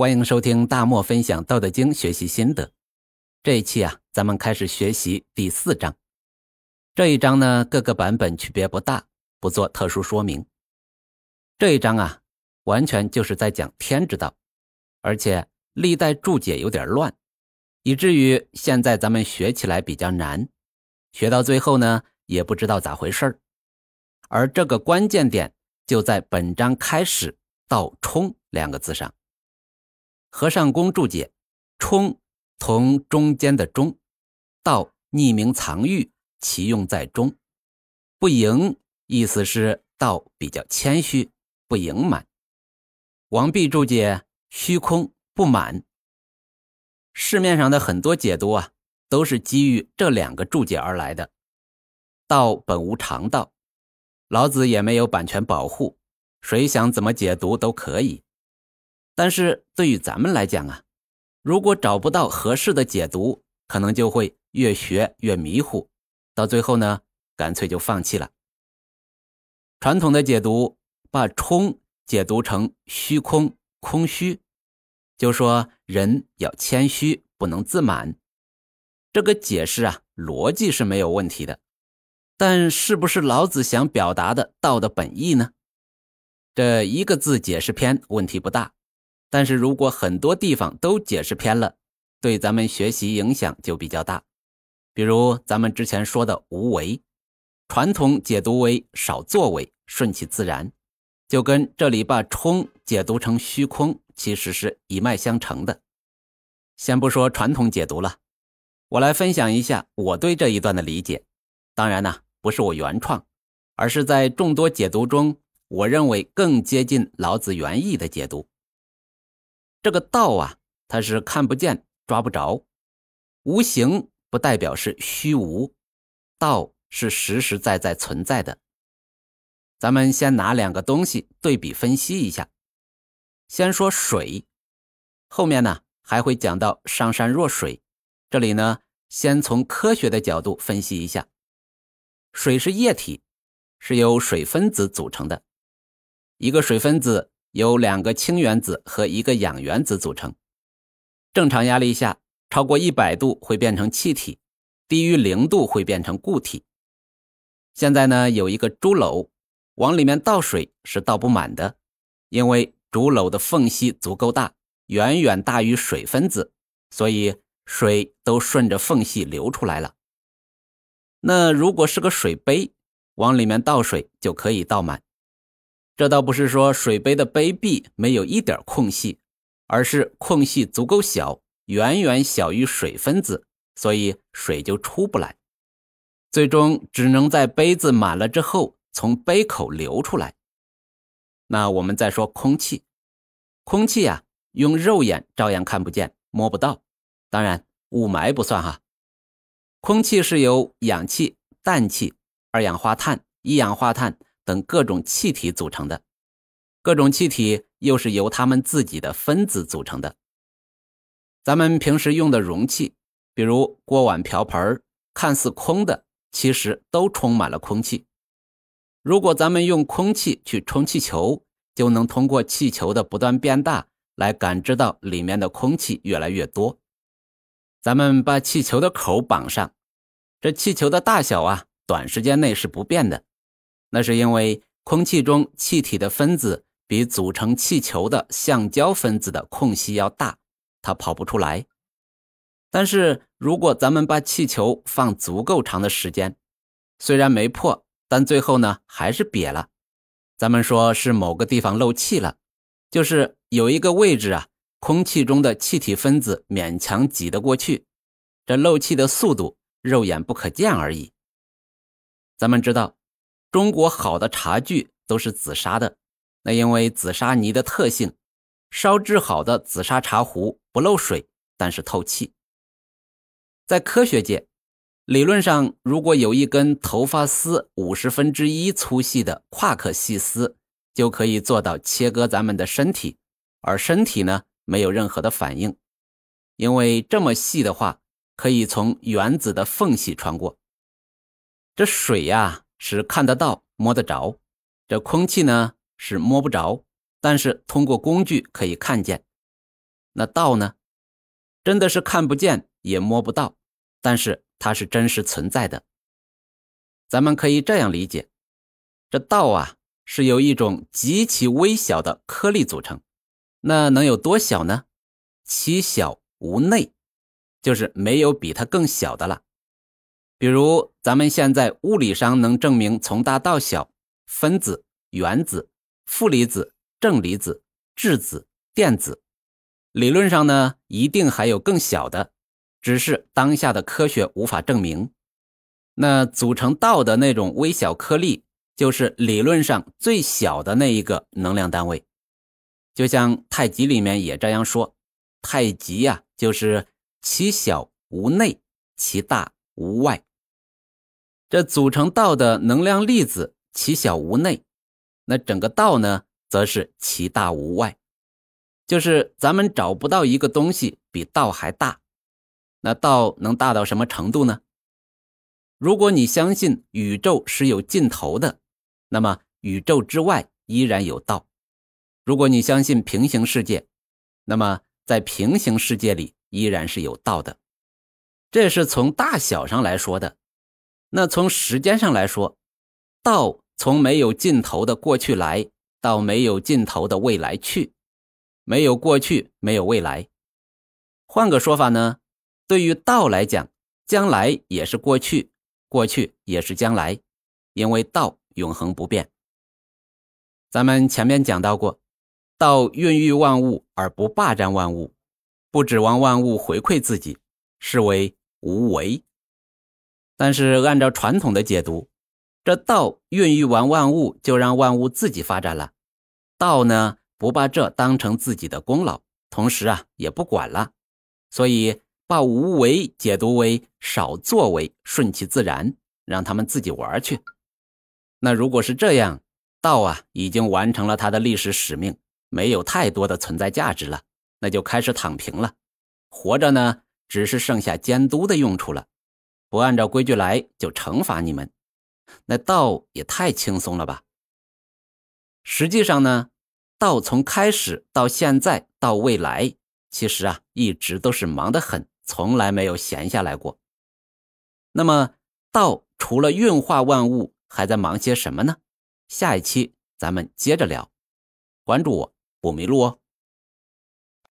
欢迎收听大漠分享《道德经》学习心得。这一期啊，咱们开始学习第四章。这一章呢，各个版本区别不大，不做特殊说明。这一章啊，完全就是在讲天之道，而且历代注解有点乱，以至于现在咱们学起来比较难，学到最后呢，也不知道咋回事儿。而这个关键点就在本章开始“道冲”两个字上。和尚公注解：“冲同中间的中，道匿名藏喻，其用在中。不盈意思是道比较谦虚，不盈满。”王弼注解：“虚空不满。”市面上的很多解读啊，都是基于这两个注解而来的。道本无常道，老子也没有版权保护，谁想怎么解读都可以。但是对于咱们来讲啊，如果找不到合适的解读，可能就会越学越迷糊，到最后呢，干脆就放弃了。传统的解读把“冲”解读成虚空、空虚，就说人要谦虚，不能自满。这个解释啊，逻辑是没有问题的，但是不是老子想表达的道的本意呢？这一个字解释篇问题不大。但是如果很多地方都解释偏了，对咱们学习影响就比较大。比如咱们之前说的无为，传统解读为少作为，顺其自然，就跟这里把冲解读成虚空，其实是一脉相承的。先不说传统解读了，我来分享一下我对这一段的理解。当然呢，不是我原创，而是在众多解读中，我认为更接近老子原意的解读。这个道啊，它是看不见、抓不着，无形不代表是虚无，道是实实在在存在的。咱们先拿两个东西对比分析一下。先说水，后面呢还会讲到上善若水。这里呢，先从科学的角度分析一下，水是液体，是由水分子组成的，一个水分子。由两个氢原子和一个氧原子组成。正常压力下，超过一百度会变成气体，低于零度会变成固体。现在呢，有一个竹篓，往里面倒水是倒不满的，因为竹篓的缝隙足够大，远远大于水分子，所以水都顺着缝隙流出来了。那如果是个水杯，往里面倒水就可以倒满。这倒不是说水杯的杯壁没有一点空隙，而是空隙足够小，远远小于水分子，所以水就出不来，最终只能在杯子满了之后从杯口流出来。那我们再说空气，空气呀，用肉眼照样看不见，摸不到，当然雾霾不算哈。空气是由氧气、氮气、二氧化碳、一氧化碳。等各种气体组成的，各种气体又是由它们自己的分子组成的。咱们平时用的容器，比如锅碗瓢盆看似空的，其实都充满了空气。如果咱们用空气去充气球，就能通过气球的不断变大来感知到里面的空气越来越多。咱们把气球的口绑上，这气球的大小啊，短时间内是不变的。那是因为空气中气体的分子比组成气球的橡胶分子的空隙要大，它跑不出来。但是如果咱们把气球放足够长的时间，虽然没破，但最后呢还是瘪了。咱们说是某个地方漏气了，就是有一个位置啊，空气中的气体分子勉强挤得过去，这漏气的速度肉眼不可见而已。咱们知道。中国好的茶具都是紫砂的，那因为紫砂泥的特性，烧制好的紫砂茶壶不漏水，但是透气。在科学界，理论上，如果有一根头发丝五十分之一粗细的夸克细丝，就可以做到切割咱们的身体，而身体呢没有任何的反应，因为这么细的话，可以从原子的缝隙穿过。这水呀。是看得到、摸得着，这空气呢是摸不着，但是通过工具可以看见。那道呢？真的是看不见也摸不到，但是它是真实存在的。咱们可以这样理解：这道啊，是由一种极其微小的颗粒组成。那能有多小呢？其小无内，就是没有比它更小的了。比如咱们现在物理上能证明从大到小，分子、原子、负离子、正离子、质子、电子。理论上呢，一定还有更小的，只是当下的科学无法证明。那组成道的那种微小颗粒，就是理论上最小的那一个能量单位。就像太极里面也这样说，太极呀，就是其小无内，其大无外。这组成道的能量粒子，其小无内，那整个道呢，则是其大无外。就是咱们找不到一个东西比道还大，那道能大到什么程度呢？如果你相信宇宙是有尽头的，那么宇宙之外依然有道；如果你相信平行世界，那么在平行世界里依然是有道的。这是从大小上来说的。那从时间上来说，道从没有尽头的过去来到没有尽头的未来去。没有过去，没有未来。换个说法呢，对于道来讲，将来也是过去，过去也是将来，因为道永恒不变。咱们前面讲到过，道孕育万物而不霸占万物，不指望万物回馈自己，是为无为。但是按照传统的解读，这道孕育完万物，就让万物自己发展了。道呢？不把这当成自己的功劳，同时啊也不管了，所以把无为解读为少作为，顺其自然，让他们自己玩去。那如果是这样，道啊已经完成了他的历史使命，没有太多的存在价值了，那就开始躺平了。活着呢，只是剩下监督的用处了，不按照规矩来就惩罚你们。那道也太轻松了吧？实际上呢？道从开始到现在到未来，其实啊一直都是忙得很，从来没有闲下来过。那么道除了运化万物，还在忙些什么呢？下一期咱们接着聊，关注我不迷路哦。